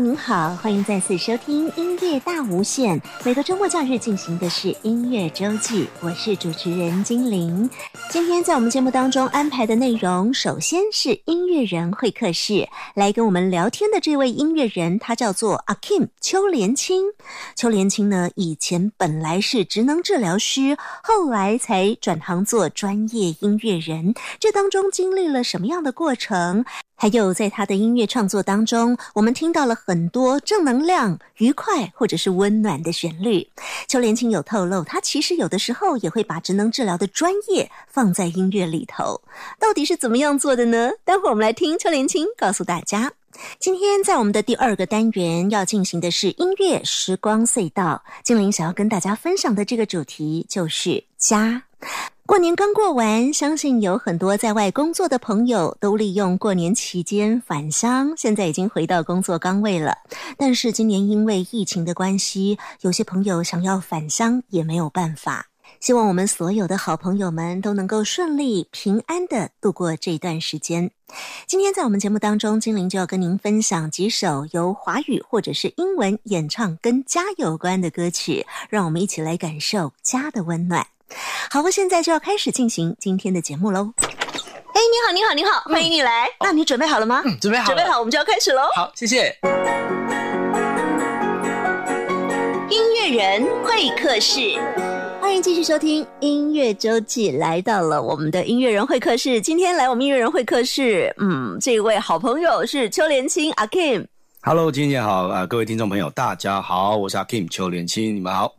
您好，欢迎再次收听音乐大无限。每个周末假日进行的是音乐周记，我是主持人精灵。今天在我们节目当中安排的内容，首先是音乐人会客室，来跟我们聊天的这位音乐人，他叫做阿 Kim 邱连青。邱连青呢，以前本来是职能治疗师，后来才转行做专业音乐人。这当中经历了什么样的过程？还有，在他的音乐创作当中，我们听到了很多正能量、愉快或者是温暖的旋律。邱连青有透露，他其实有的时候也会把职能治疗的专业放在音乐里头。到底是怎么样做的呢？待会儿我们来听邱连青告诉大家。今天在我们的第二个单元要进行的是音乐时光隧道。精灵想要跟大家分享的这个主题就是家。过年刚过完，相信有很多在外工作的朋友都利用过年期间返乡，现在已经回到工作岗位了。但是今年因为疫情的关系，有些朋友想要返乡也没有办法。希望我们所有的好朋友们都能够顺利平安的度过这段时间。今天在我们节目当中，精灵就要跟您分享几首由华语或者是英文演唱跟家有关的歌曲，让我们一起来感受家的温暖。好，我现在就要开始进行今天的节目喽。哎，你好，你好，你好，欢迎你来。那你准备好了吗？嗯，准备好，准备好，我们就要开始喽。好，谢谢。音乐人会客室，欢迎继续收听音乐周记，来到了我们的音乐人会客室。今天来我们音乐人会客室，嗯，这位好朋友是邱连青阿 Kim。Hello，今天好啊、各位听众朋友，大家好，我是阿 Kim 邱连青，你们好。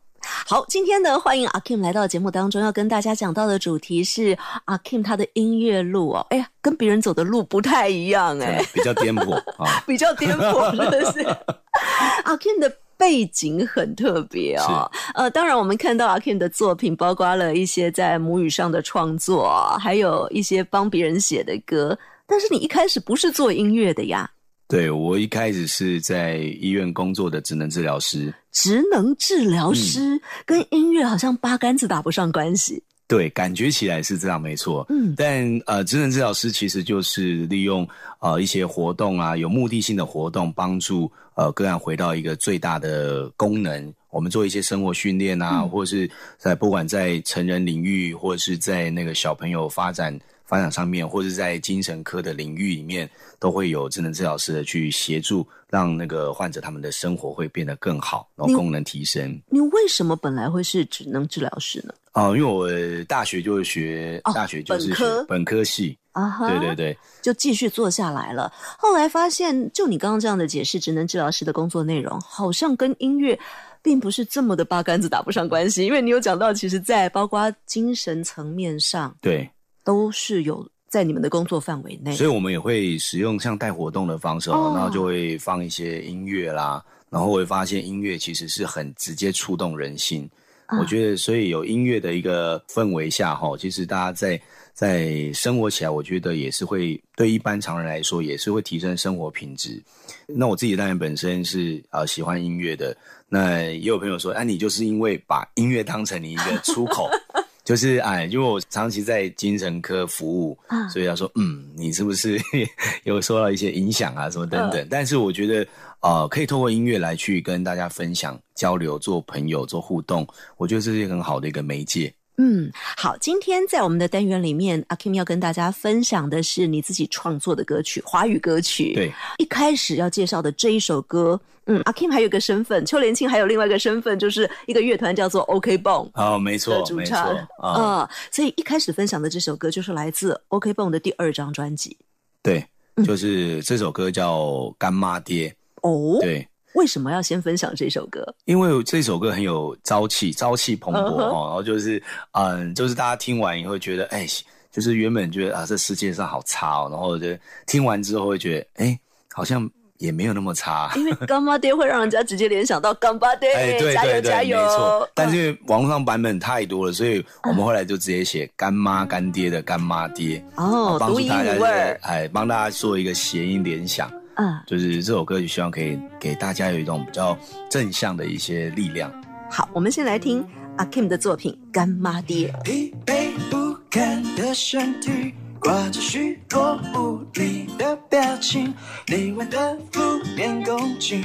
好，今天呢，欢迎阿 Kim 来到节目当中，要跟大家讲到的主题是阿 Kim 他的音乐路哦，哎呀，跟别人走的路不太一样哎、比较颠簸 啊，比较颠簸，真的是。阿 Kim 的背景很特别哦，呃，当然我们看到阿 Kim 的作品，包括了一些在母语上的创作，还有一些帮别人写的歌。但是你一开始不是做音乐的呀，对我一开始是在医院工作的职能治疗师，职能治疗师、跟音乐好像八竿子打不上关系。对，感觉起来是这样，没错。嗯但呃，职能治疗师其实就是利用呃一些活动啊，有目的性的活动，帮助呃个案回到一个最大的功能。我们做一些生活训练啊，或者是在不管在成人领域，或者是在那个小朋友发展发展上面，或者是在精神科的领域里面，都会有智能治疗师的去协助，让那个患者他们的生活会变得更好，然后功能提升。你为什么本来会是职能治疗师呢？哦，因为我大学就是学、哦大学就是本科学本科系，啊哈，对对对，就继续做下来了。后来发现，就你刚刚这样的解释，职能治疗师的工作内容好像跟音乐并不是这么的八竿子打不上关系，因为你有讲到，其实，在包括精神层面上，对，都是有在你们的工作范围内。所以我们也会使用像带活动的方式，哦然后就会放一些音乐啦，然后会发现音乐其实是很直接触动人心。啊我觉得，所以有音乐的一个氛围下，哈，其实大家在在生活起来，我觉得也是会对一般常人来说，也是会提升生活品质。那我自己当然本身是呃喜欢音乐的，那也有朋友说，啊，你就是因为把音乐当成你一个出口。就是哎，因为我长期在精神科服务，啊所以他说，嗯，你是不是 有受到一些影响啊，什么等等？但是我觉得，呃，可以透过音乐来去跟大家分享、交流、做朋友、做互动，我觉得这是一个很好的一个媒介。嗯，好，今天在我们的单元里面，阿 Kim 要跟大家分享的是你自己创作的歌曲，华语歌曲。对，一开始要介绍的这一首歌，嗯，阿 Kim 还有一个身份，邱连青还有另外一个身份，就是一个乐团叫做 OK Bone 哦，没的错，没错主唱，啊、啊、所以一开始分享的这首歌就是来自 OK Bone 的第二张专辑。对，就是这首歌叫《干妈爹》，哦，对。为什么要先分享这首歌？因为这首歌很有朝气，朝气蓬勃哦，然后就是，嗯，就是大家听完以后觉得，哎，就是原本觉得啊，这世界上好差哦，然后就听完之后会觉得，哎，好像也没有那么差。因为干妈爹会让人家直接联想到干巴爹，哎，对加油对对，加油！没错。但嗯是因为网络上版本太多了，所以我们后来就直接写干妈干爹的干妈爹，哦，帮独一助大家无二，哎，帮大家做一个谐音联想。嗯，就是这首歌曲，希望可以给大家有一种比较正向的一些力量。好，我们先来听阿 Kim 的作品《干妈爹》。疲惫不堪的身体，挂着虚弱无力的表情，内外的负面攻击，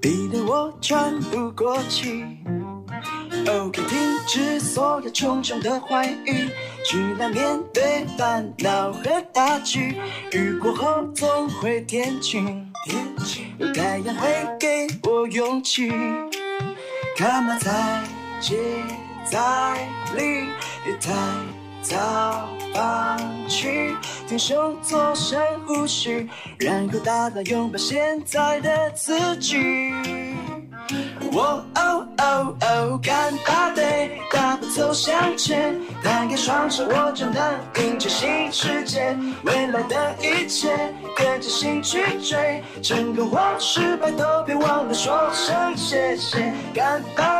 逼得我喘不过气。OK，停止所有重重的怀疑，去来面对烦恼和大局。雨过后总会天晴，有太阳会给我勇气。干嘛再接再厉，别太早放弃，挺胸做深呼吸，然后大大拥抱现在的自己。我哦哦哦，干巴爹，大步走向前，摊开双手，我就能迎接新世界，未来的一切跟着心去追，成功或失败都别忘了说声谢谢。干巴爹，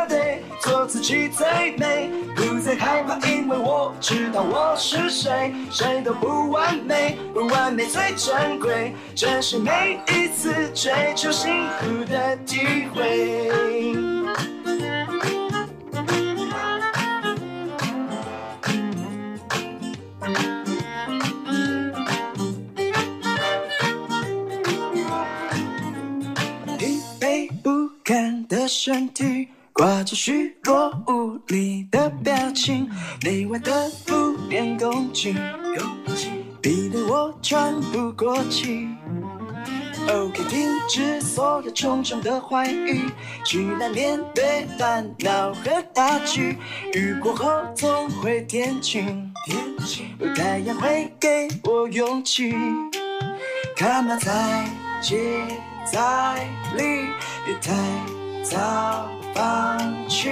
做自己最美，不再害怕，因为我知道我是谁，谁都不完美，不完美最珍贵，珍惜每一次追求幸福的机会。疲惫不堪的身体，挂着虚弱无力的表情，内外的负面攻击，逼得我喘不过气。OK，停止所有重重的怀疑，去来面对烦恼和打击。雨过后总会天晴，太阳会给我勇气。干嘛再接再厉，别太早放弃。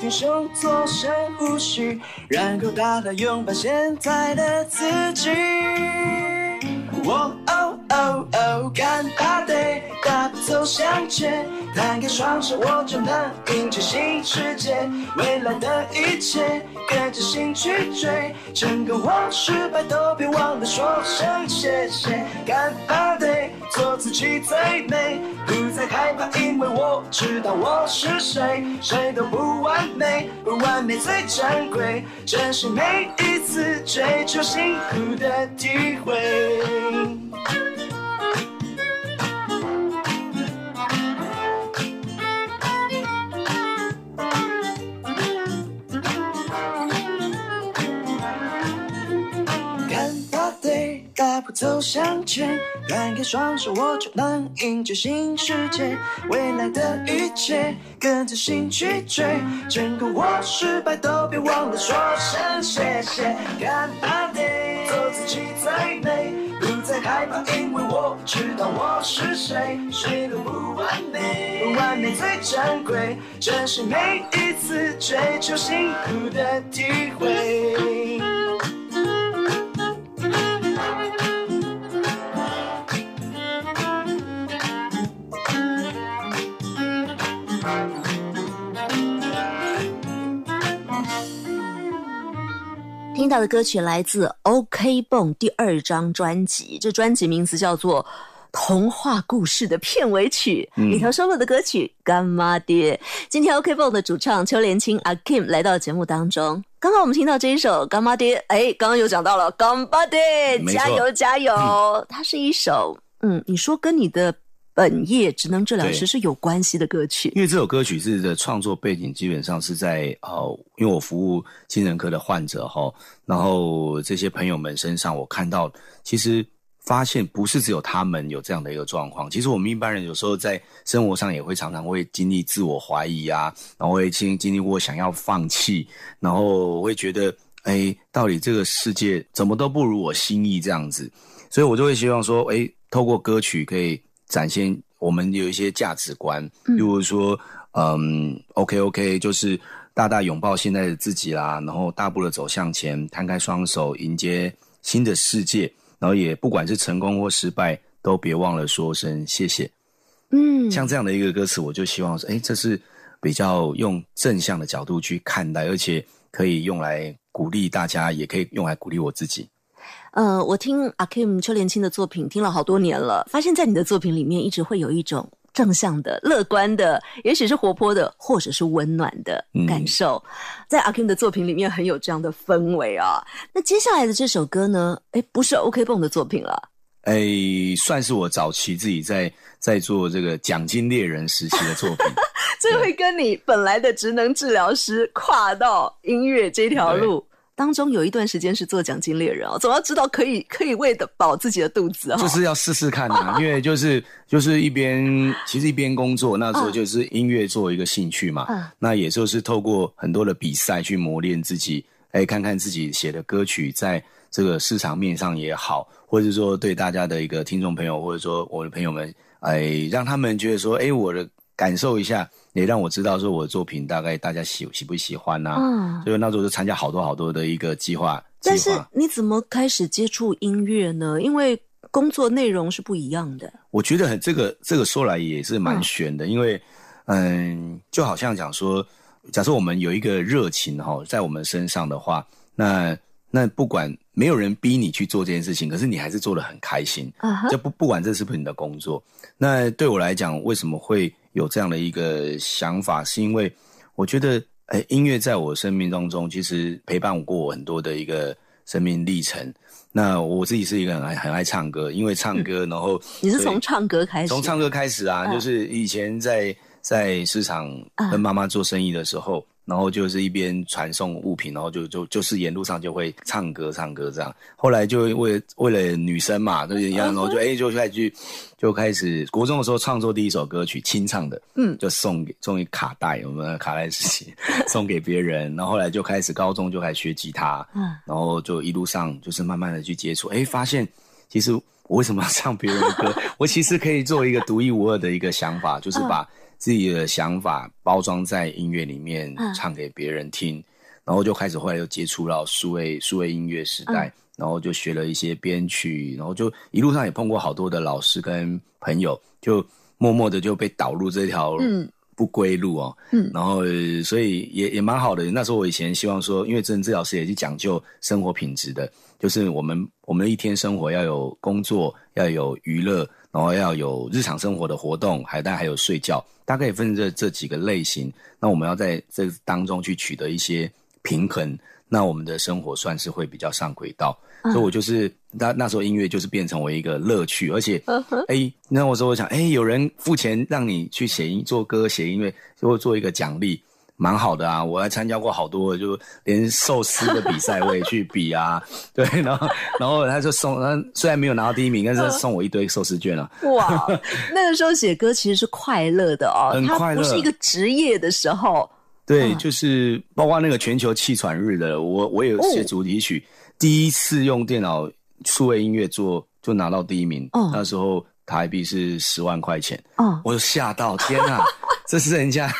挺胸做深呼吸，然后大大拥抱现在的自己。我哦哦哦，干巴爹，大步走向前，摊开双手，我就能迎接新世界，未来的一切跟着心去追，成功或失败都别忘了说声谢谢。干巴爹，做自己最美，不再害怕，因为我知道我是谁，谁都不完美，不完美最珍贵，珍惜每一次追求幸福的体会。大步走向前，摊开双手，我就能迎接新世界，未来的一切跟着心去追，成功或失败都别忘了说声谢谢。干巴爹，做自己最美，不再害怕，因为我知道我是谁，谁都不完美，完美最珍贵，珍惜每一次追求幸福的机会。听到的歌曲来自 OK 泵第二张专辑，这专辑名字叫做《童话故事》的片尾曲，里头收录的歌曲《干妈爹》。今天 OK 泵的主唱邱连青阿 Kim 来到节目当中。刚刚我们听到这一首《干妈爹》，哎，刚刚有讲到了干妈爹，加油加油！它是一首，嗯，你说跟你的本业职能治疗师是有关系的歌曲，因为这首歌曲是的创作背景基本上是在呃，因为我服务精神科的患者哈，然后这些朋友们身上，我看到其实发现不是只有他们有这样的一个状况，其实我们一般人有时候在生活上也会常常会经历自我怀疑啊，然后会经经历过想要放弃，然后会觉得哎，到底这个世界怎么都不如我心意这样子，所以我就会希望说，哎，透过歌曲可以展现我们有一些价值观，比如说，嗯，OK OK，就是大大拥抱现在的自己啦，然后大步的走向前，摊开双手迎接新的世界，然后也不管是成功或失败，都别忘了说声谢谢。嗯，像这样的一个歌词，我就希望说，哎，这是比较用正向的角度去看待，而且可以用来鼓励大家，也可以用来鼓励我自己。呃，我听阿 Kim 邱连青的作品听了好多年了，发现在你的作品里面一直会有一种正向的、乐观的，也许是活泼的，或者是温暖的嗯感受，在阿 Kim 的作品里面很有这样的氛围啊。那接下来的这首歌呢？哎，不是 OK 蹦的作品了，哎，算是我早期自己在在做这个奖金猎人时期的作品。这会跟你本来的职能治疗师跨到音乐这条路。当中有一段时间是做奖金猎人哦，总要知道可以可以喂得饱自己的肚子哦。就是要试试看啊，因为就是就是一边其实一边工作，那时候就是音乐作为一个兴趣嘛，嗯那也就是透过很多的比赛去磨练自己，哎，看看自己写的歌曲在这个市场面上也好，或者说对大家的一个听众朋友，或者说我的朋友们，哎，让他们觉得说，哎，我的感受一下，也让我知道说我的作品大概大家喜喜不喜欢呐、嗯，所以那时候就参加好多好多的一个计划，但是。你怎么开始接触音乐呢？因为工作内容是不一样的。我觉得很这个这个说来也是蛮悬的，因为嗯，就好像讲说，假设我们有一个热情哈、在我们身上的话，那那不管没有人逼你去做这件事情，可是你还是做的很开心，啊哈就不不管这是不是你的工作。那对我来讲，为什么会有这样的一个想法？是因为我觉得，哎，音乐在我生命当中其实陪伴过我很多的一个生命历程。那我自己是一个很爱很爱唱歌，因为唱歌，然后你是从唱歌开始，从唱歌开始啊，嗯就是以前在在市场嗯跟妈妈做生意的时候，然后就是一边传送物品，然后就就就是沿路上就会唱歌唱歌这样。后来就为为了女生嘛，都一样，然后就哎、就开始去就开始国中的时候创作第一首歌曲清唱的，嗯。就送给送一卡带，我们的卡带时期 送给别人，然后后来就开始高中就开始学吉他，嗯。然后就一路上就是慢慢的去接触，哎，发现其实我为什么要唱别人的歌？我其实可以做一个独一无二的一个想法，就是把自己的想法包装在音乐里面嗯，唱给别人听。然后就开始后来又接触到数位数位音乐时代，然后就学了一些编曲，然后就一路上也碰过好多的老师跟朋友，就默默的就被导入这条嗯不归路哦。嗯然后呃所以也也蛮好的。那时候我以前希望说，因为真治老师也是讲究生活品质的，就是我们我们一天生活要有工作，要有娱乐，然后要有日常生活的活动，还但还有睡觉，大概也分这这几个类型。那我们要在这当中去取得一些平衡，那我们的生活算是会比较上轨道。所以我就是那那时候音乐就是变成为一个乐趣，而且哎，那我说我想，哎，有人付钱让你去写音、做歌、写音乐，就会做一个奖励，蛮好的啊。我还参加过好多，就连寿司的比赛我也去比啊。对，然后然后他就送，他虽然没有拿到第一名，但是他送我一堆寿司券啊。哇，那个时候写歌其实是快乐的哦，它很快乐不是一个职业的时候。对，嗯就是包括那个全球气喘日的，我我有写主题曲，第一次用电脑数位音乐做，就拿到第一名。哦那时候台币是十万块钱。哦，我就吓到，天啊，这是人家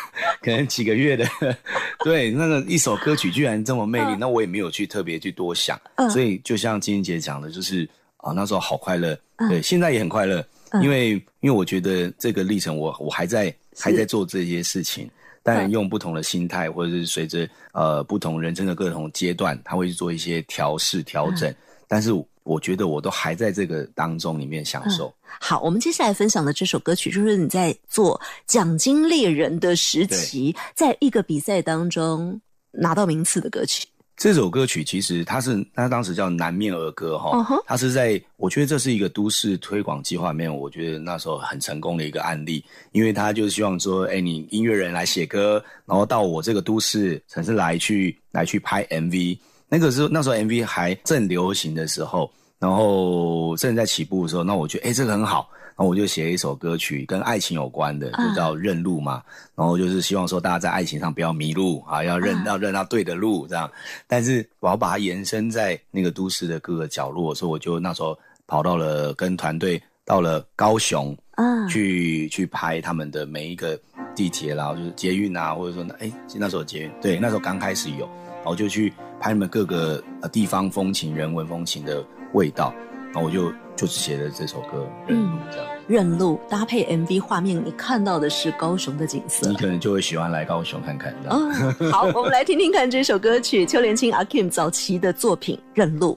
可能几个月的，对，那个一首歌曲居然这么魅力，那我也没有去特别去多想，嗯。所以就像金英姐讲的，就是啊，那时候好快乐，嗯。对，现在也很快乐，嗯。因为因为我觉得这个历程我我还在还在做这些事情。当然，嗯用不同的心态，或者是随着呃不同人生的各种阶段，他会去做一些调试调整。嗯但是我觉得我都还在这个当中里面享受。好，我们接下来分享的这首歌曲，就是你在做奖金猎人的时期，在一个比赛当中拿到名次的歌曲。这首歌曲其实它是它当时叫南面儿歌哈它是在我觉得这是一个都市推广计划里面，我觉得那时候很成功的一个案例，因为他就是希望说，哎，你音乐人来写歌，然后到我这个都市城市来去来去拍 MV，那个时候那时候 MV 还正流行的时候，然后正在起步的时候，那我觉得哎这个很好，然后我就写了一首歌曲跟爱情有关的，就叫《认路》嘛。然后就是希望说大家在爱情上不要迷路啊，要认、嗯。要认到对的路这样。但是我要把它延伸在那个都市的各个角落，所以我就那时候跑到了跟团队到了高雄，啊，去去拍他们的每一个地铁啦，就是捷运啊，或者说哎那时候捷运对那时候刚开始有，然后就去拍你们各个呃地方风情、人文风情的味道。然后我就就写了这首歌《认路》这样。认路搭配 MV 画面，你看到的是高雄的景色你。可能就会喜欢来高雄看看这样。哦，好，我们来听听看这首歌曲，邱连青阿 Kim 早期的作品《认路》。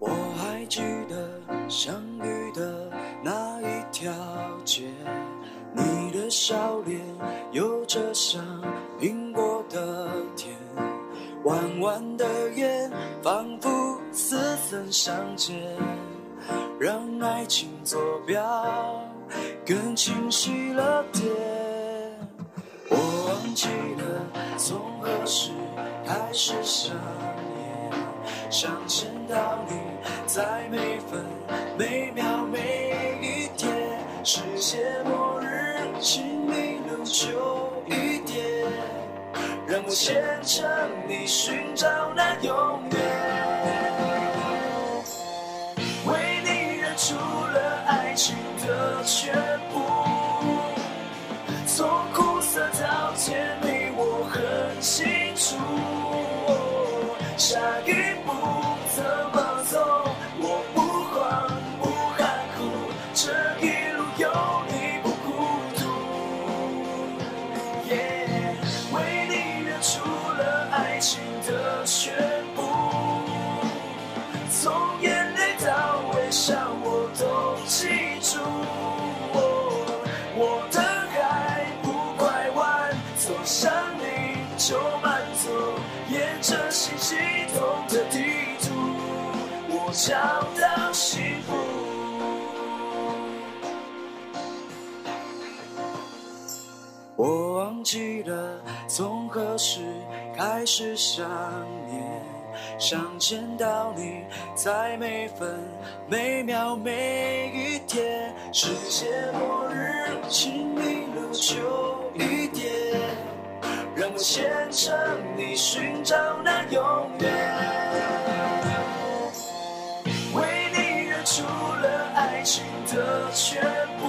我还记得相遇的那一条街，你的笑脸有着像苹果的甜，弯弯的眼仿佛似曾相见，让爱情坐标更清晰了点。我忘记了从何时开始想念，想见到你，在每分每秒每一天，世界末日，请你留久一点，让我牵着你寻找那永远。为你认出了爱情的全部。从找到幸福。我忘记了从何时开始想念，想见到你，在每分每秒每一天，世界末日，请你留久一点，让我牵着你寻找那永远。情的全部。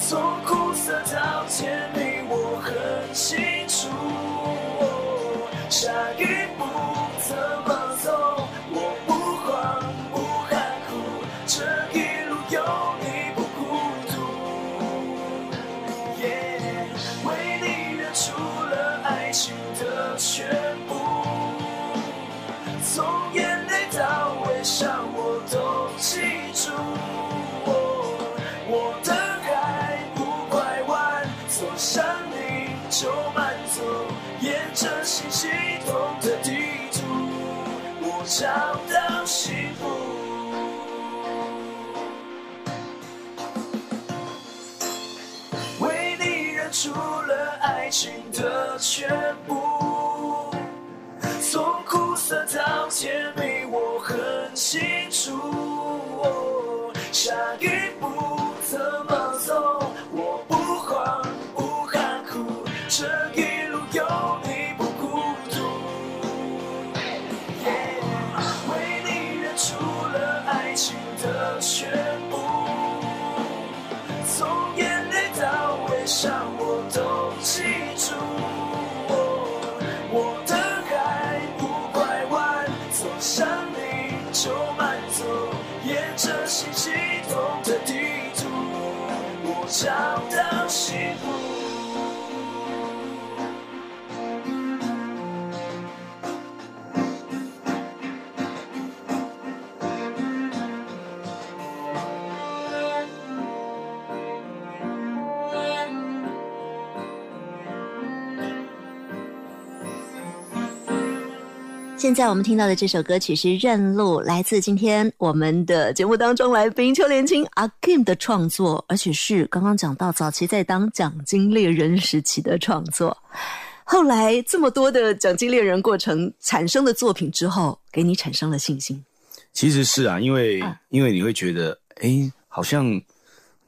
从苦涩到甜蜜，我很清楚。下一步怎么找到幸福。为你认出了爱情的全部。从苦涩到甜蜜，我很清楚。下一步怎么现在我们听到的这首歌曲是《认路》，来自今天我们的节目当中来宾邱连青阿 Kim 的创作，而且是刚刚讲到早期在当奖金猎人时期的创作。后来这么多的奖金猎人过程产生的作品之后，给你产生了信心。其实是啊，因为、啊因为你会觉得，哎，好像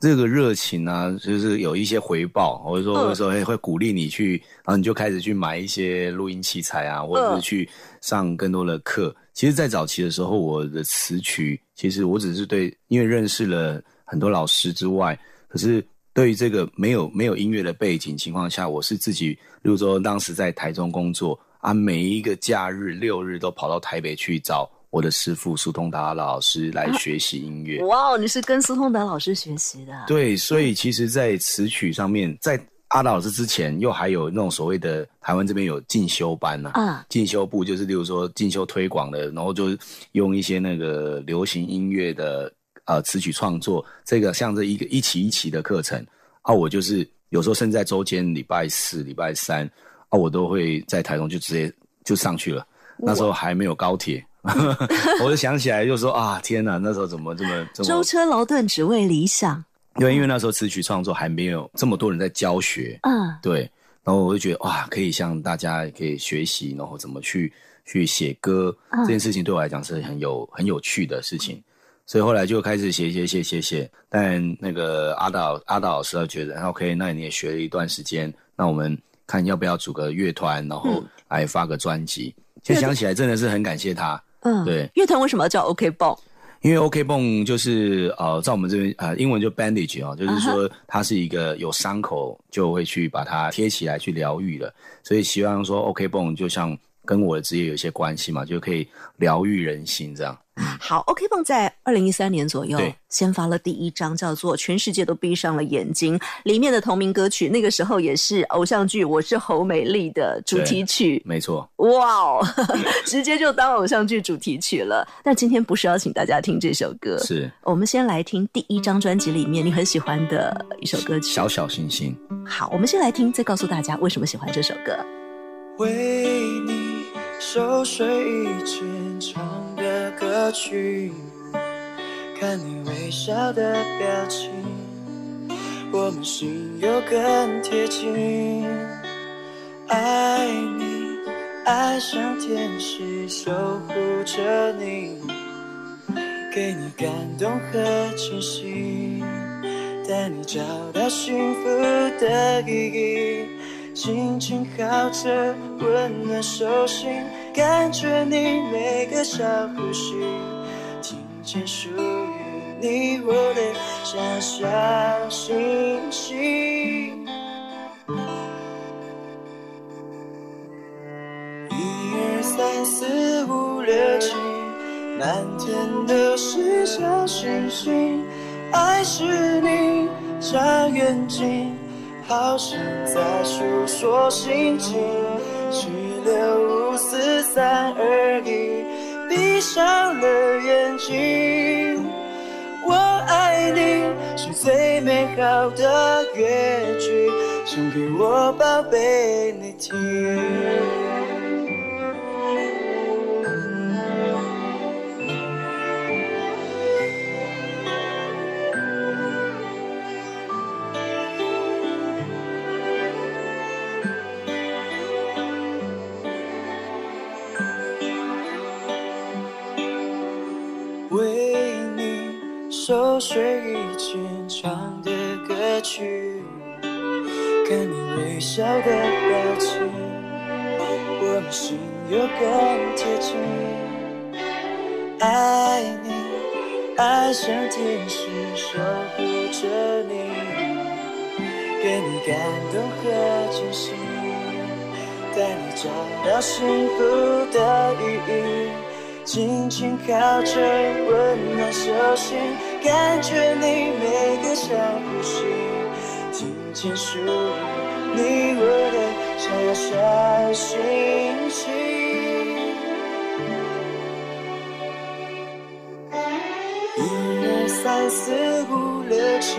这个热情啊，就是有一些回报，或者说嗯或者说哎会鼓励你去，然后你就开始去买一些录音器材啊，或者是去上更多的课。其实，在早期的时候，我的词曲其实我只是对，因为认识了很多老师之外，可是对于这个没有没有音乐的背景情况下，我是自己，例如说当时在台中工作啊，每一个假日六日都跑到台北去找我的师傅苏通达老师来学习音乐。哇，你是跟苏通达老师学习的？对，所以其实，在词曲上面，在阿达老师之前，又还有那种所谓的台湾这边有进修班呐、啊，进修部就是，例如说进修推广的，然后就用一些那个流行音乐的呃词曲创作，这个像这一个一期一期的课程啊，我就是有时候甚至在周间礼拜四、礼拜三啊，我都会在台中就直接就上去了。那时候还没有高铁，我就想起来就说啊，天哪，那时候怎么这么这么舟车劳顿只为理想。因为因为那时候词曲创作还没有这么多人在教学，嗯，对，然后我就觉得哇，可以向大家可以学习，然后怎么去去写歌、嗯这件事情对我来讲是很有很有趣的事情，所以后来就开始写写写写写。但那个阿导阿导老师他觉得 OK，那你也学了一段时间，那我们看要不要组个乐团，然后嗯来发个专辑。其实想起来真的是很感谢他，嗯，对，乐团为什么要叫 OK 泵？因为 OK 泵就是呃，在我们这边呃，英文就 bandage 哦，就是啊说它是一个有伤口就会去把它贴起来去疗愈的，所以希望说 OK 泵就像跟我的职业有一些关系嘛，就可以疗愈人心这样。好，OK 棒在二零一三年左右先发了第一张，叫做《全世界都闭上了眼睛》里面的同名歌曲，那个时候也是偶像剧《我是侯美丽》的主题曲。没错，哇哦，直接就当偶像剧主题曲了。但今天不是要请大家听这首歌，是我们先来听第一张专辑里面你很喜欢的一首歌曲。小小星星。好，我们先来听，再告诉大家为什么喜欢这首歌。为你熟睡一整场的歌曲，看你微笑的表情，我们心又更贴近。爱你，爱上天使，守护着你，给你感动和惊喜，带你找到幸福的意义。轻轻靠着，温暖手心，感觉你每个小呼吸，听见属于你我的小小星星。一二三四五六七，满天都是小星星，爱是你，眨眼睛。好像在诉说心情，七六五四三二一，闭上了眼睛。我爱你是最美好的乐曲，唱给我宝贝你听。去，看你微笑的表情，我们心又更贴近。爱你，爱像天使守护着你，给你感动和惊喜，带你找到幸福的意义。轻轻靠着，温暖手心，感觉你每个小呼吸，听见属于你我的小小星星。一二三四五六七，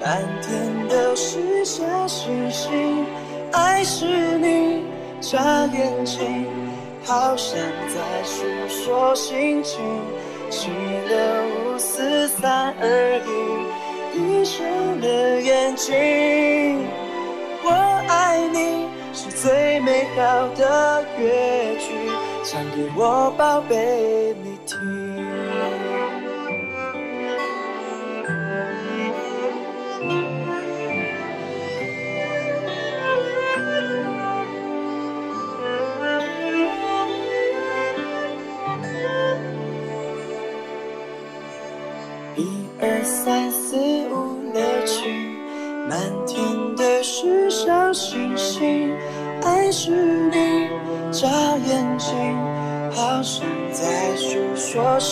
满天都是小星星，爱是你，眨眼睛。好像在诉说心情，七六五四三二一，闭上了眼睛。我爱你是最美好的乐曲，唱给我宝贝你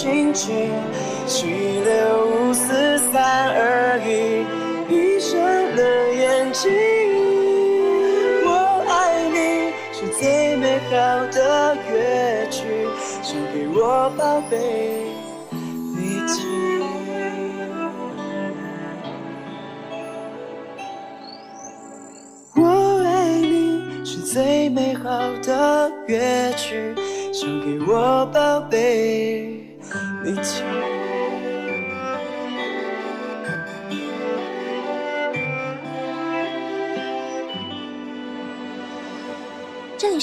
心情，七六五四三二一，闭上了眼睛。我爱你是最美好的乐曲，送给我宝贝你听。我爱你是最美好的乐曲，送给我宝贝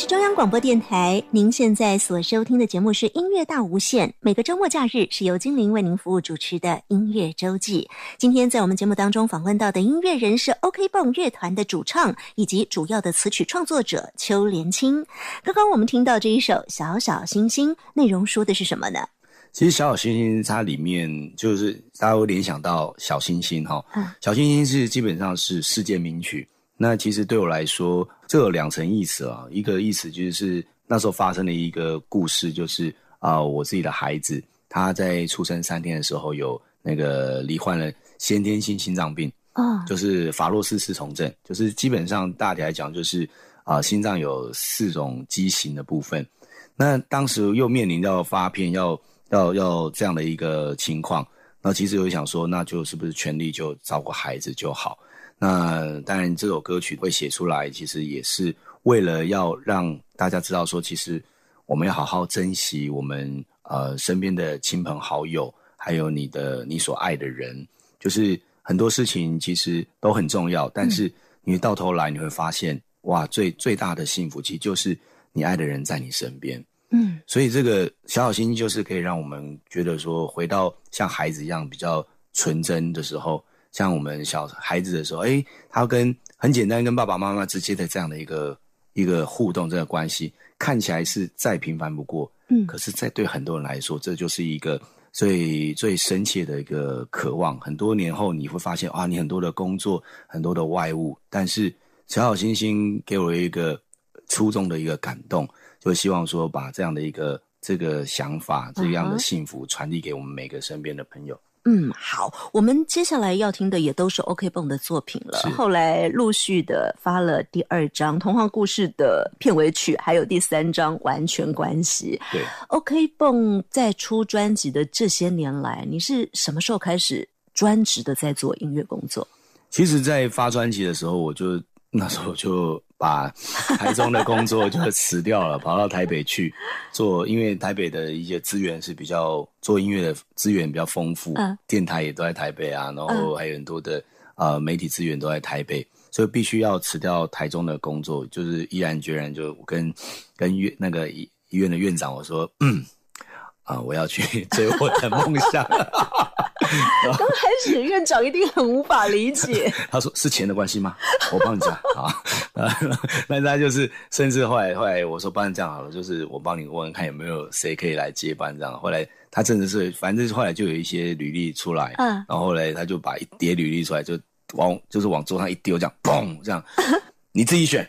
是中央广播电台，您现在所收听的节目是《音乐大无限》，每个周末假日是由精灵为您服务主持的音乐周记。今天在我们节目当中访问到的音乐人是 OK 蹦乐团的主唱以及主要的词曲创作者邱连青。刚刚我们听到这一首《小小星星》，内容说的是什么呢？其实小小星星它里面就是大家会联想到小星星哈，嗯小星星是基本上是世界名曲。那其实对我来说，这有两层意思啊。一个意思就是那时候发生的一个故事，就是啊、我自己的孩子他在出生三天的时候有那个罹患了先天性心脏病，哦，就是法洛氏四重症，就是基本上大体来讲就是啊、心脏有四种畸形的部分。那当时又面临到发片要要要这样的一个情况，那其实我想说，那就是不是全力就照顾孩子就好？那当然，这首歌曲会写出来，其实也是为了要让大家知道说，其实我们要好好珍惜我们呃身边的亲朋好友，还有你的你所爱的人，就是很多事情其实都很重要，但是你到头来你会发现，哇，最最大的幸福其实就是你爱的人在你身边。嗯。所以这个小小心就是可以让我们觉得说，回到像孩子一样比较纯真的时候，像我们小孩子的时候，哎，他跟很简单跟爸爸妈妈之间的这样的一个一个互动，这个关系看起来是再平凡不过，嗯可是，在对很多人来说，这就是一个最最深切的一个渴望。很多年后，你会发现啊，你很多的工作，很多的外物，但是小小星星给我一个初衷的一个感动，就希望说把这样的一个这个想法、这样的幸福传递给我们每个身边的朋友。嗯，好，我们接下来要听的也都是 OK 泵的作品了是。后来陆续的发了第二张《童话故事》的片尾曲，还有第三张《完全关系》。对，OK 泵在出专辑的这些年来，你是什么时候开始专职的在做音乐工作？其实，在发专辑的时候，我就那时候就把台中的工作就辞掉了，跑到台北去做，因为台北的一些资源是比较做音乐的资源比较丰富，嗯电台也都在台北啊，然后还有很多的呃媒体资源都在台北，所以必须要辞掉台中的工作，就是毅然决然就跟跟院那个医医院的院长我说，嗯啊、我要去追我的梦想。刚开始院长一定很无法理解。他说是钱的关系吗？我帮你讲啊，那那他就是，甚至后来后来我说，不然这样好了，就是我帮你问问看有没有谁可以来接班这样。后来他真的是，反正后来就有一些履历出来，嗯然后后来他就把一叠履历出来，就往就是往桌上一丢，这样嘣这样，你自己选。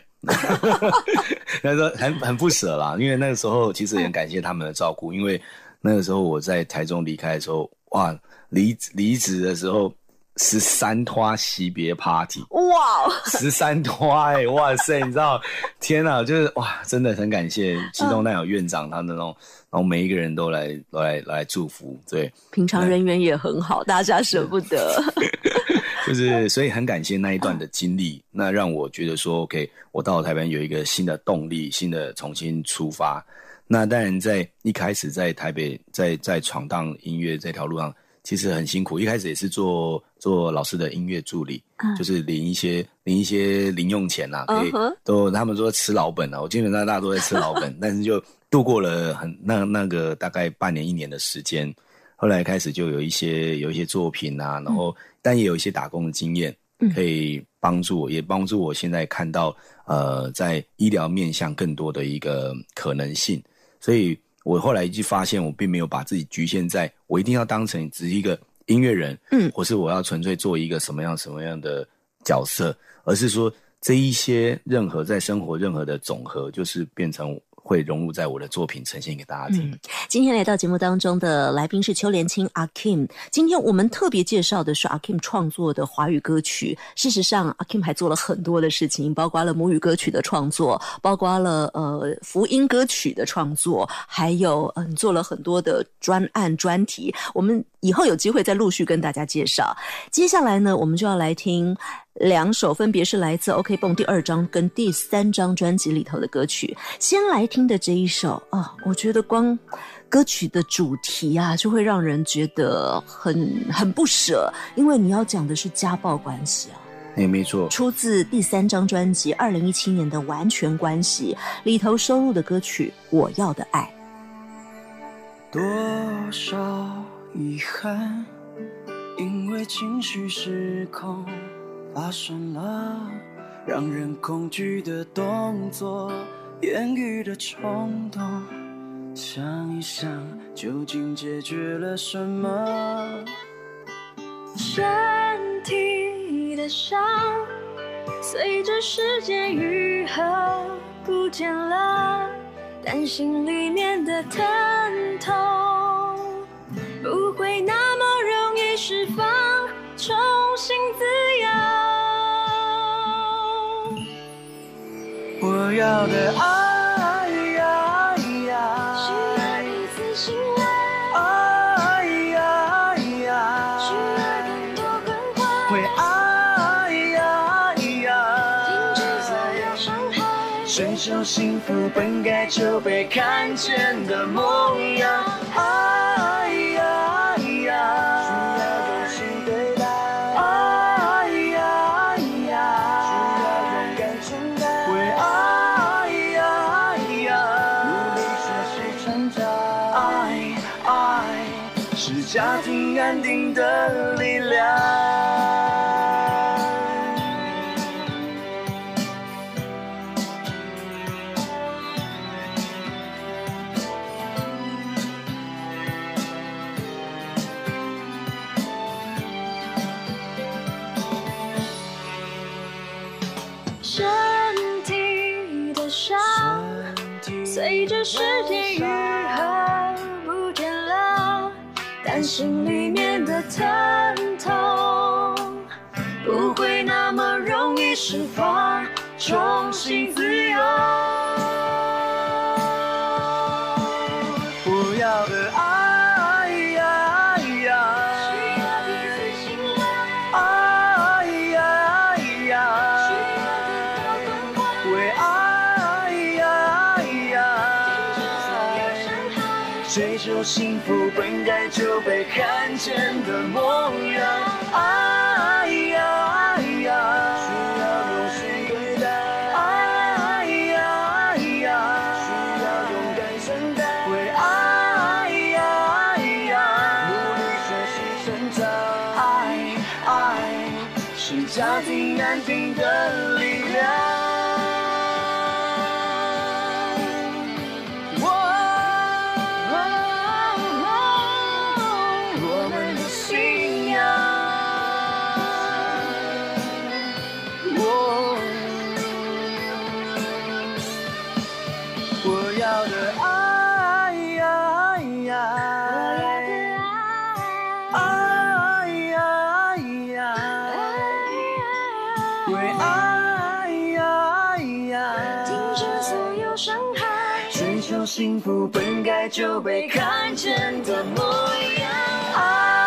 他说很很不舍啦，因为那个时候其实也很感谢他们的照顾，因为那个时候我在台中离开的时候，哇，离离职的时候十三拖惜别 party，哇，十三拖哎，哇塞，你知道，天哪，就是哇，真的很感谢其中那有院长他的那种，然后每一个人都来都来来祝福，对，平常人缘也很好，大家舍不得。就是所以很感谢那一段的经历，那让我觉得说，OK，我到了台湾有一个新的动力，新的重新出发。那当然，在一开始在台北，在在闯荡音乐这条路上，其实很辛苦。一开始也是做做老师的音乐助理，嗯就是领一些领一些零用钱呐、可以都他们说吃老本啊，我基本上大家都在吃老本，但是就度过了很那那个大概半年一年的时间。后来开始就有一些有一些作品啊，然后、但也有一些打工的经验，嗯可以帮助我，也帮助我现在看到呃在医疗面向更多的一个可能性。所以我后来就发现，我并没有把自己局限在我一定要当成只是一个音乐人，嗯。或是我要纯粹做一个什么样什么样的角色，而是说这一些任何在生活任何的总和，就是变成会融入在我的作品，呈现给大家听。今天来到节目当中的来宾是邱连青阿 Kim。今天我们特别介绍的是阿 Kim 创作的华语歌曲。事实上，阿 Kim 还做了很多的事情，包括了母语歌曲的创作，包括了呃福音歌曲的创作，还有嗯做了很多的专案专题。我们以后有机会再陆续跟大家介绍。接下来呢，我们就要来听。两首分别是来自 OK 蹦第二张跟第三张专辑里头的歌曲。先来听的这一首啊，我觉得光歌曲的主题啊，就会让人觉得很很不舍，因为你要讲的是家暴关系啊。也，没错。出自第三张专辑二零一七年的《完全关系》里头收录的歌曲《我要的爱》。多少遗憾，因为情绪失控。发生了让人恐惧的动作，言语的冲动。想一想，究竟解决了什么？身体的伤，随着时间愈合不见了，但心里面的疼痛不会那么容易释放，重新自由。我要的爱呀呀，需要彼此信赖。爱呀呀，需要更多关怀。会爱呀呀，停止所有伤害。追求幸福本该就被看见的模样。爱庭安定的力量。身体的伤，随着时间愈合不见了，但心里求幸福本该就被看见的模样。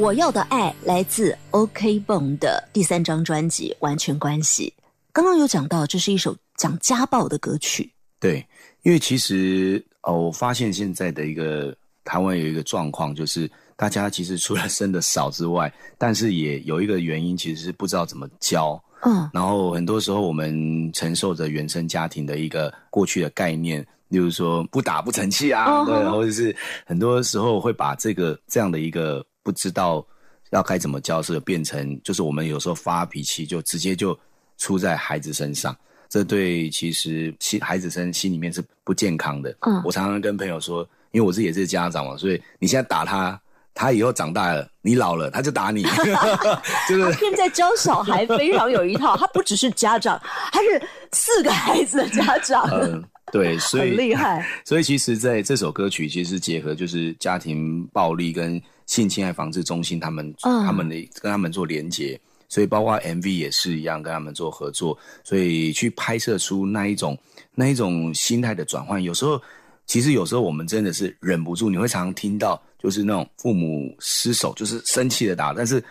我要的爱来自 OK 泵的第三张专辑《完全关系》。刚刚有讲到，这是一首讲家暴的歌曲。对，因为其实哦，我发现现在的一个台湾有一个状况，就是大家其实除了生的少之外，但是也有一个原因，其实是不知道怎么教。嗯然后很多时候我们承受着原生家庭的一个过去的概念，例如说不打不成器啊，哦对，或者是很多时候会把这个这样的一个不知道要该怎么交涉，变成就是我们有时候发脾气就直接就出在孩子身上，这对其实心孩子身心里面是不健康的。嗯我常常跟朋友说，因为我自己也是家长嘛，所以你现在打他。他以后长大了，你老了，他就打你，就是现在教小孩非常有一套，他不只是家长，他是四个孩子的家长，嗯，对，所以很厉害。所以其实在这首歌曲，其实结合就是家庭暴力跟性侵害防治中心他们、嗯他们的跟他们做连接，所以包括 MV 也是一样跟他们做合作，所以去拍摄出那一种那一种心态的转换。有时候其实有时候我们真的是忍不住，你会常常听到就是那种父母失手，就是生气的打，但是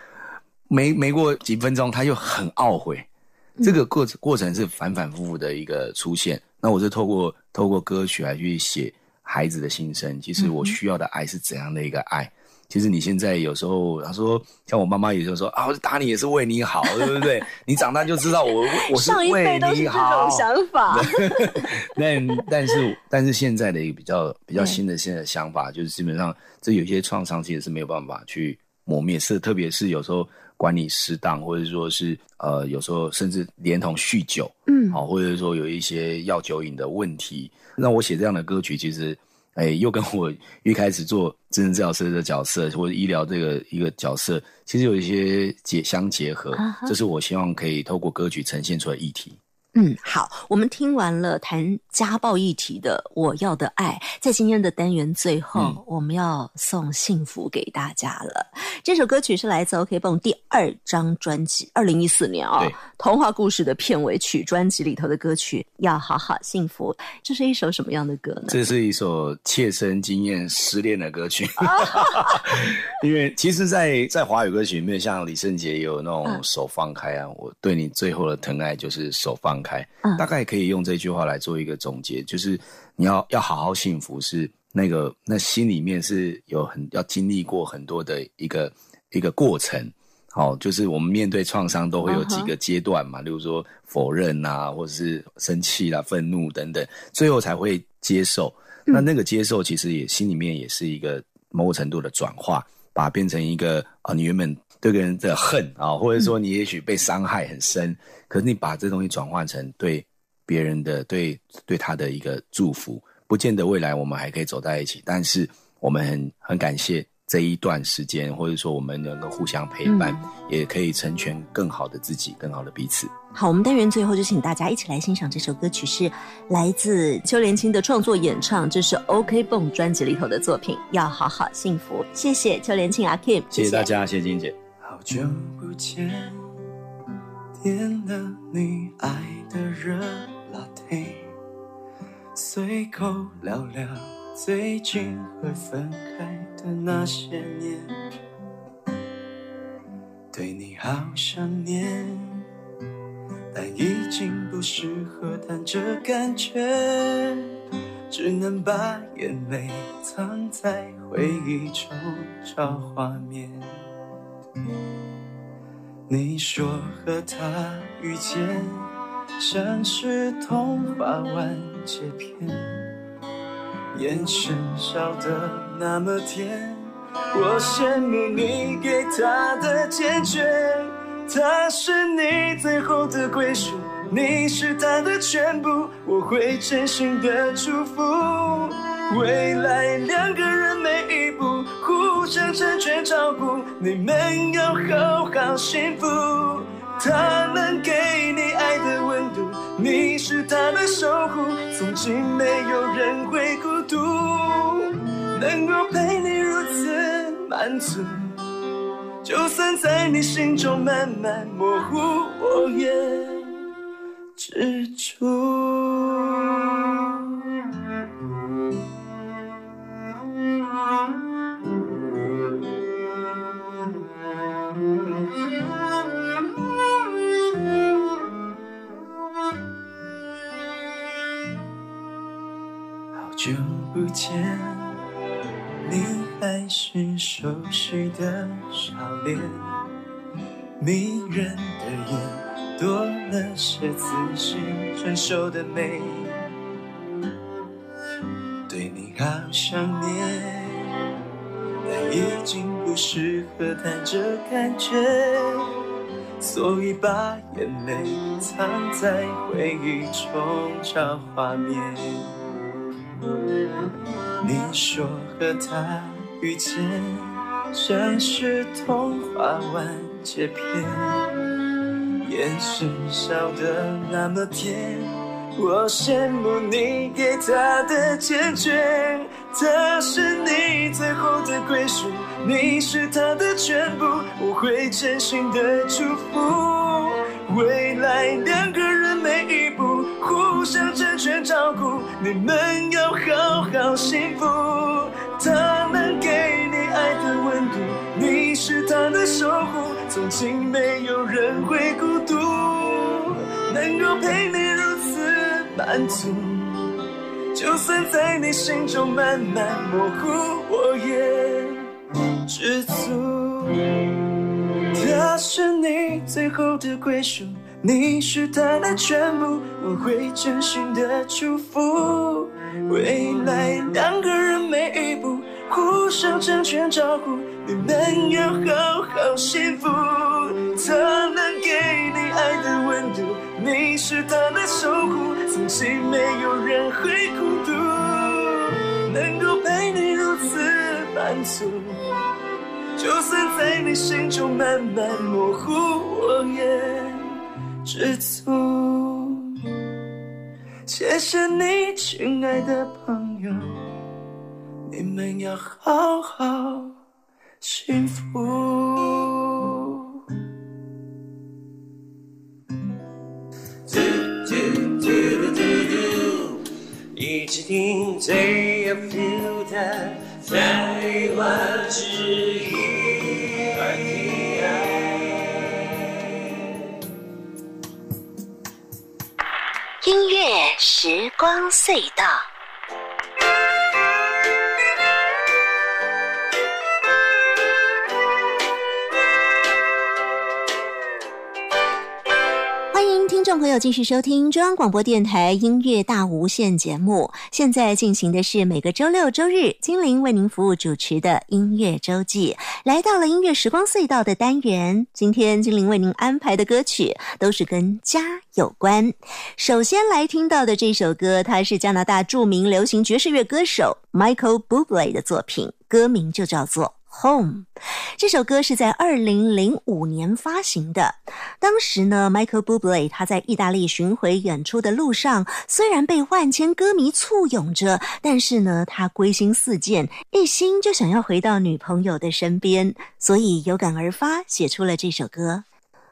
没没过几分钟他又很懊悔，这个过过程是反反复复的一个出现。那我是透过透过歌曲来去写孩子的心声。其实我需要的爱是怎样的一个爱？其实你现在有时候，他说像我妈妈也就说啊，我打你也是为你好，对不对？你长大就知道我我是上一辈为都是这你好种。想法，但但是但是现在的一个比较比较新的现在的想法，就是基本上这有些创伤其实是没有办法去磨灭，是特别是有时候管理失当，或者说是呃有时候甚至连同酗酒，嗯。好、或者说有一些药酒瘾的问题，那我写这样的歌曲，其实哎又跟我一开始做真正治疗师的角色 或者医疗这个一个角色，其实有一些结相结合这是我希望可以透过歌曲呈现出来的议题。嗯，好，我们听完了谈家暴议题的《我要的爱》，在今天的单元最后，嗯我们要送幸福给大家了。这首歌曲是来自 OK 蹦第二张专辑，二零一四年啊、对童话故事的片尾曲专辑里头的歌曲《要好好幸福》，这是一首什么样的歌呢？这是一首切身经验失恋的歌曲，因为其实在，在华语歌曲里面，像李圣杰也有那种嗯手放开啊，我对你最后的疼爱就是手放开，嗯大概可以用这句话来做一个总结，就是你要要好好幸福，是那个那心里面是有很要经历过很多的一个一个过程。好，就是我们面对创伤都会有几个阶段嘛，例如说否认啊，或者是生气啦、愤怒等等，最后才会接受。那那个接受其实也心里面也是一个某种程度的转化，把它变成一个啊，你原本对个人的恨啊，或者说你也许被伤害很深，可是你把这东西转换成对别人的对对他的一个祝福，不见得未来我们还可以走在一起，但是我们很很感谢这一段时间，或者说我们能够互相陪伴，也可以成全更好的自己，更好的彼此。好，我们单元最后就请大家一起来欣赏这首歌曲，是来自邱连青的创作演唱，这是 OK 蹦专辑里头的作品，要好好幸福。谢谢邱连青阿 Kim，谢谢大家，谢谢金姐。好久不见，点了你爱的热 latte，随口聊聊最近会分开的那些年，对你好想念，但已经不适合谈这感觉，只能把眼泪藏在回忆中找画面。你说和他遇见像是童话完结篇，眼神笑得那么甜，我羡慕你给他的坚决，他是你最后的归属，你是他的全部，我会真心的祝福。未来两个人每一步互相成全照顾，你们要好好幸福。他能给你爱的温度，你是他的守护，从今没有人会孤独。能够陪你如此满足，就算在你心中慢慢模糊，我也知足。熟悉的笑脸，迷人的眼多了些自信成熟的美，对你好想念，但已经不适合谈这感觉，所以把眼泪藏在回忆中找画面。你说和他遇见像是童话完结篇，眼神笑得那么甜，我羡慕你给他的坚决。他是你最后的归属，你是他的全部，我会真心的祝福。未来两个人每一步互相成全照顾，你们要好好幸福。他给你爱的温度，你是他的守护，从今没有人会孤独，能够陪你如此满足。就算在你心中慢慢模糊，我也知足。他是你最后的归属，你是他的全部，我会真心的祝福。未来两个人每一步互相成全照顾，你们要好好幸福。他能给你爱的温度，你是他的守护，从今没有人会孤独，能够陪你如此满足。就算在你心中慢慢模糊，我也知足。谢谢你，亲爱的朋友，你们要好好幸福。嘟嘟嘟嘟嘟嘟一起听最有 feel 的台湾之音。音乐时光隧道。欢迎听众朋友继续收听中央广播电台音乐大无限节目。现在进行的是每个周六周日精灵为您服务主持的音乐周记。来到了音乐时光隧道的单元，今天精灵为您安排的歌曲都是跟家有关。首先来听到的这首歌，它是加拿大著名流行爵士乐歌手 Michael Bublé 的作品，歌名就叫做。Home 这首歌是在二零零五年发行的。当时呢，Michael Bublé 他在意大利巡回演出的路上，虽然被万千歌迷簇拥着，但是呢，他归心似箭，一心就想要回到女朋友的身边，所以有感而发，写出了这首歌。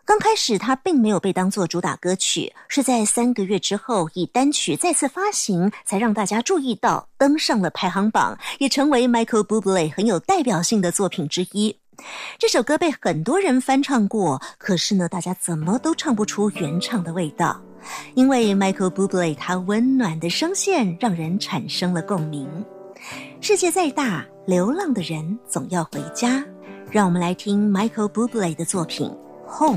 刚开始，他并没有被当作主打歌曲，是在三个月之后以单曲再次发行，才让大家注意到，登上了排行榜，也成为 Michael Bublé 很有代表性的作品之一。这首歌被很多人翻唱过，可是呢，大家怎么都唱不出原唱的味道，因为 Michael Bublé 他温暖的声线让人产生了共鸣。世界再大，流浪的人总要回家。让我们来听 Michael Bublé 的作品《Home》。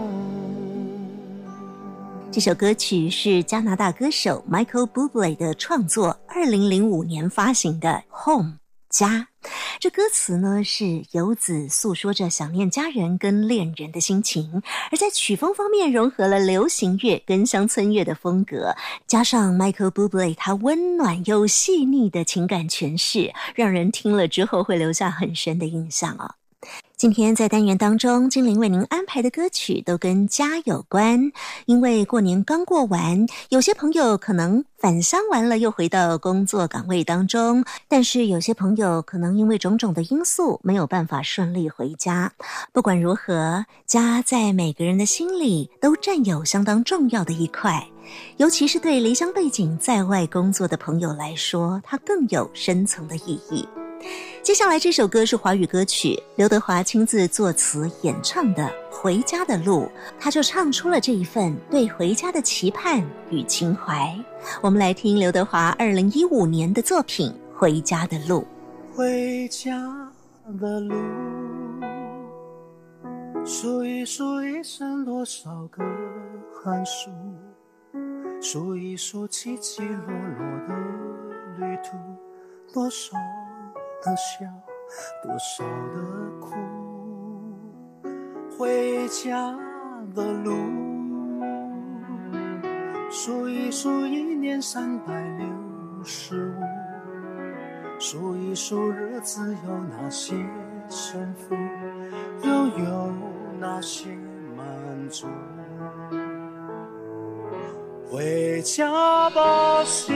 这首歌曲是加拿大歌手 Michael Bublé 的创作，二零零五年发行的《Home》家。这歌词呢是游子诉说着想念家人跟恋人的心情，而在曲风方面融合了流行乐跟乡村乐的风格，加上 Michael Bublé 他温暖又细腻的情感诠释，让人听了之后会留下很深的印象哦。今天在单元当中，精灵为您安排的歌曲都跟家有关。因为过年刚过完，有些朋友可能返乡完了又回到工作岗位当中，但是有些朋友可能因为种种的因素没有办法顺利回家。不管如何，家在每个人的心里都占有相当重要的一块，尤其是对离乡背景在外工作的朋友来说，它更有深层的意义。接下来这首歌是华语歌曲，刘德华亲自作词演唱的《回家的路》，他就唱出了这一份对回家的期盼与情怀。我们来听刘德华二零一五年的作品《回家的路》。回家的路，数一数一生多少个寒暑，数一数起起落落的旅途，多少的笑，多少的苦。回家的路，数一数一年三百六十五。数一数日子有哪些胜负，又有哪些满足？回家吧，心，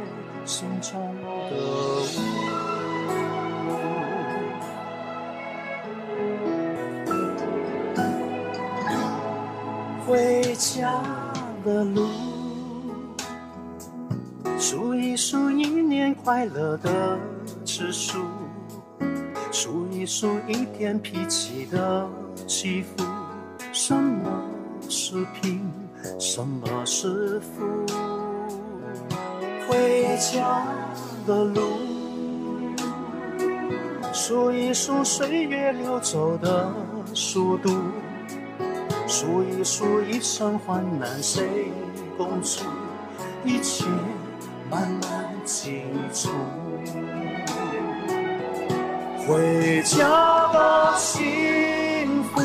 心中的雾。回家的路。数一数一年快乐的次数，数一数一天脾气的起伏。什么是平，什么是富？回家的路，数一数岁月流走的速度，数一数一生患难谁共处，一切慢慢清楚。回家吧，幸福，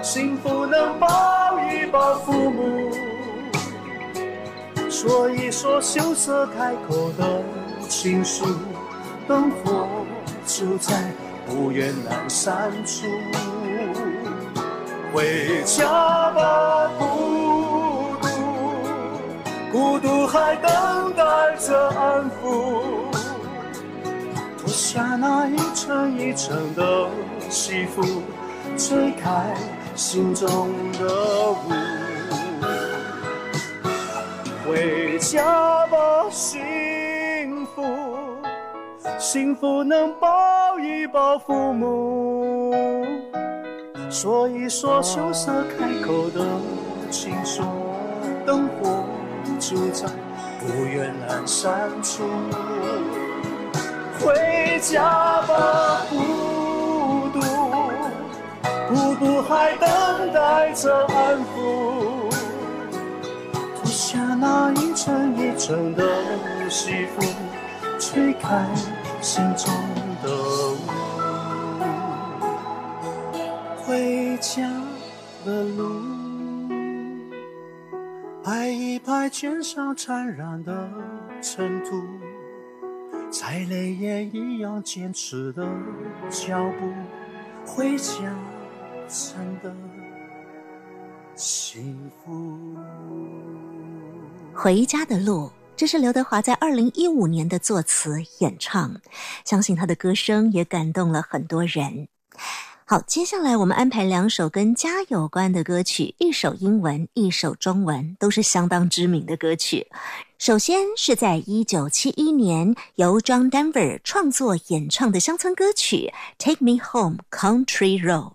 幸福能抱一抱父母，说一说羞涩开口的情书，灯火就在不远阑珊处。回家吧，孤独，孤独还等待着安抚。脱下那一层一层的西服，吹开心中的雾。回家吧，幸福，幸福能抱一抱父母，说一说羞涩开口的情书，灯火就在不远阑珊处。回家吧，孤独，孤独还等待着安抚。那一层一层的西风，吹开心中的雾。回家的路，拍一拍肩上缠染的尘土。再累也一样坚持的脚步，回家真的幸福。回家的路，这是刘德华在二零一五年的作词演唱，相信他的歌声也感动了很多人。好，接下来我们安排两首跟家有关的歌曲，一首英文，一首中文，都是相当知名的歌曲。首先是在一九七一年由 John Denver 创作演唱的乡村歌曲《Take Me Home Country Road》。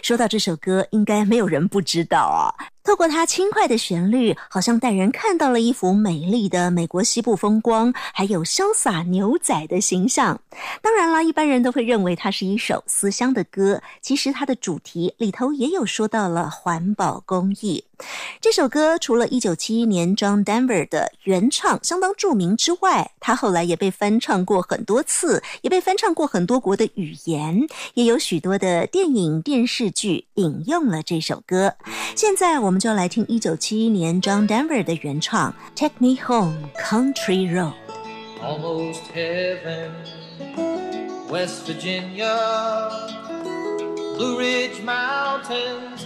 说到这首歌，应该没有人不知道啊。透过它轻快的旋律，好像带人看到了一幅美丽的美国西部风光，还有潇洒牛仔的形象。当然啦，一般人都会认为它是一首思乡的歌，其实它的主题里头也有说到了环保公益。这首歌除了一九七一年 John Denver 的原唱相当著名之外，它后来也被翻唱过很多次，也被翻唱过很多国的语言，也有许多的电影、电视剧引用了这首歌。现在我们就来听一九七一年 John Denver 的原唱《Take Me Home Country Road》。almost heaven. West Virginia, Blue Ridge Mountains,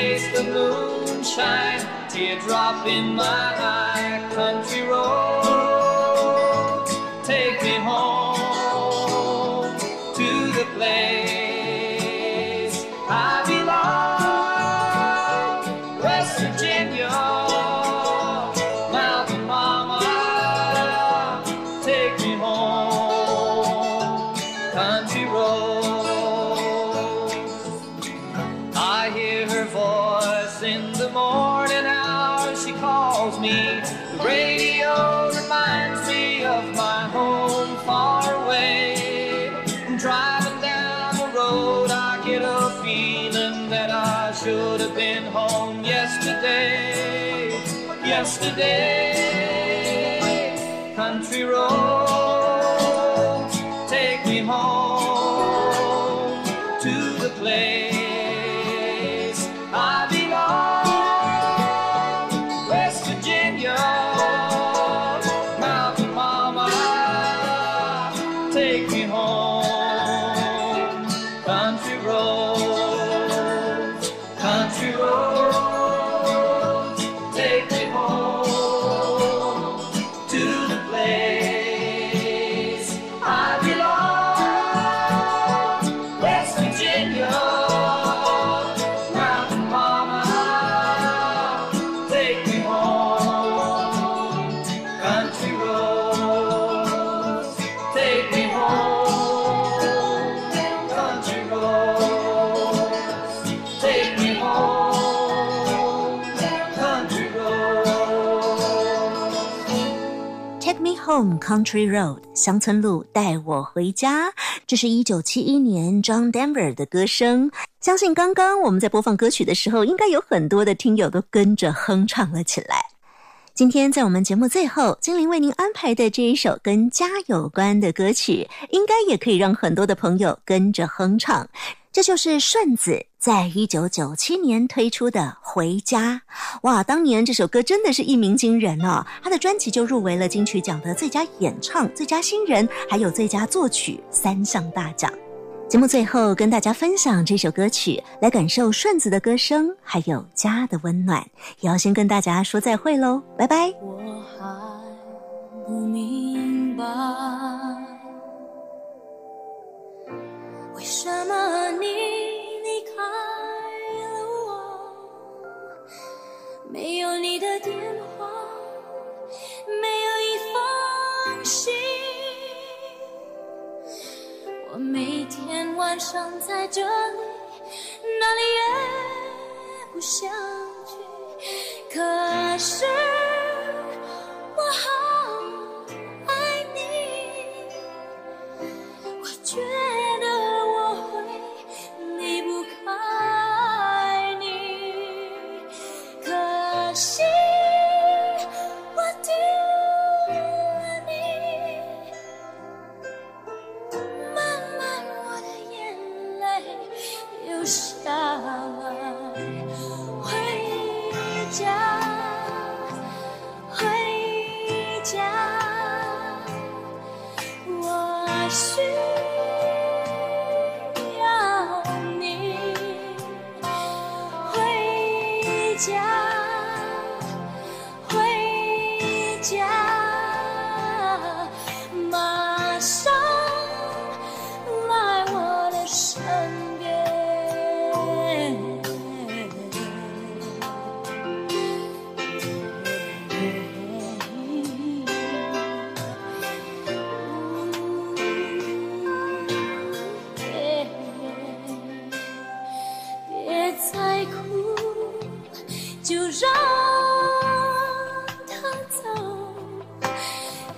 Taste of moonshine, teardrop in my eye. Country roads, take me home to the place I belong. West Virginia, Mountain Mama, take me home. Country roads. I hear in the morning hours. She calls me. The radio reminds me of my home far away. I'm Driving down the road, I get a feeling that I should have been home yesterday. yesterday. Home Country Road 乡村路带我回家，这是一九七一年 John Denver 的歌声。相信刚刚我们在播放歌曲的时候，应该有很多的听友都跟着哼唱了起来。今天在我们节目最后，精灵为您安排的这一首跟家有关的歌曲，应该也可以让很多的朋友跟着哼唱。这就是顺子在一九九七年推出的《回家》。哇，当年这首歌真的是一鸣惊人哦！他的专辑就入围了金曲奖的最佳演唱、最佳新人，还有最佳作曲三项大奖。节目最后跟大家分享这首歌曲，来感受顺子的歌声，还有家的温暖。也要先跟大家说再会喽，拜拜。我还不明白，为什么你离开了我，没有你的电话，没有每天晚上在这里，哪里也不想去。可是我好再哭，就让它走。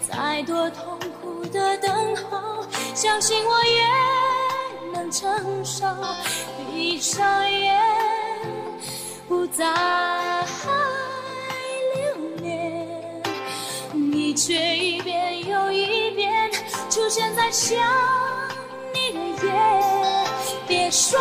再多痛苦的等候，相信我也能承受。闭上眼，不再留恋，你却一遍又一遍出现在想你的夜。别说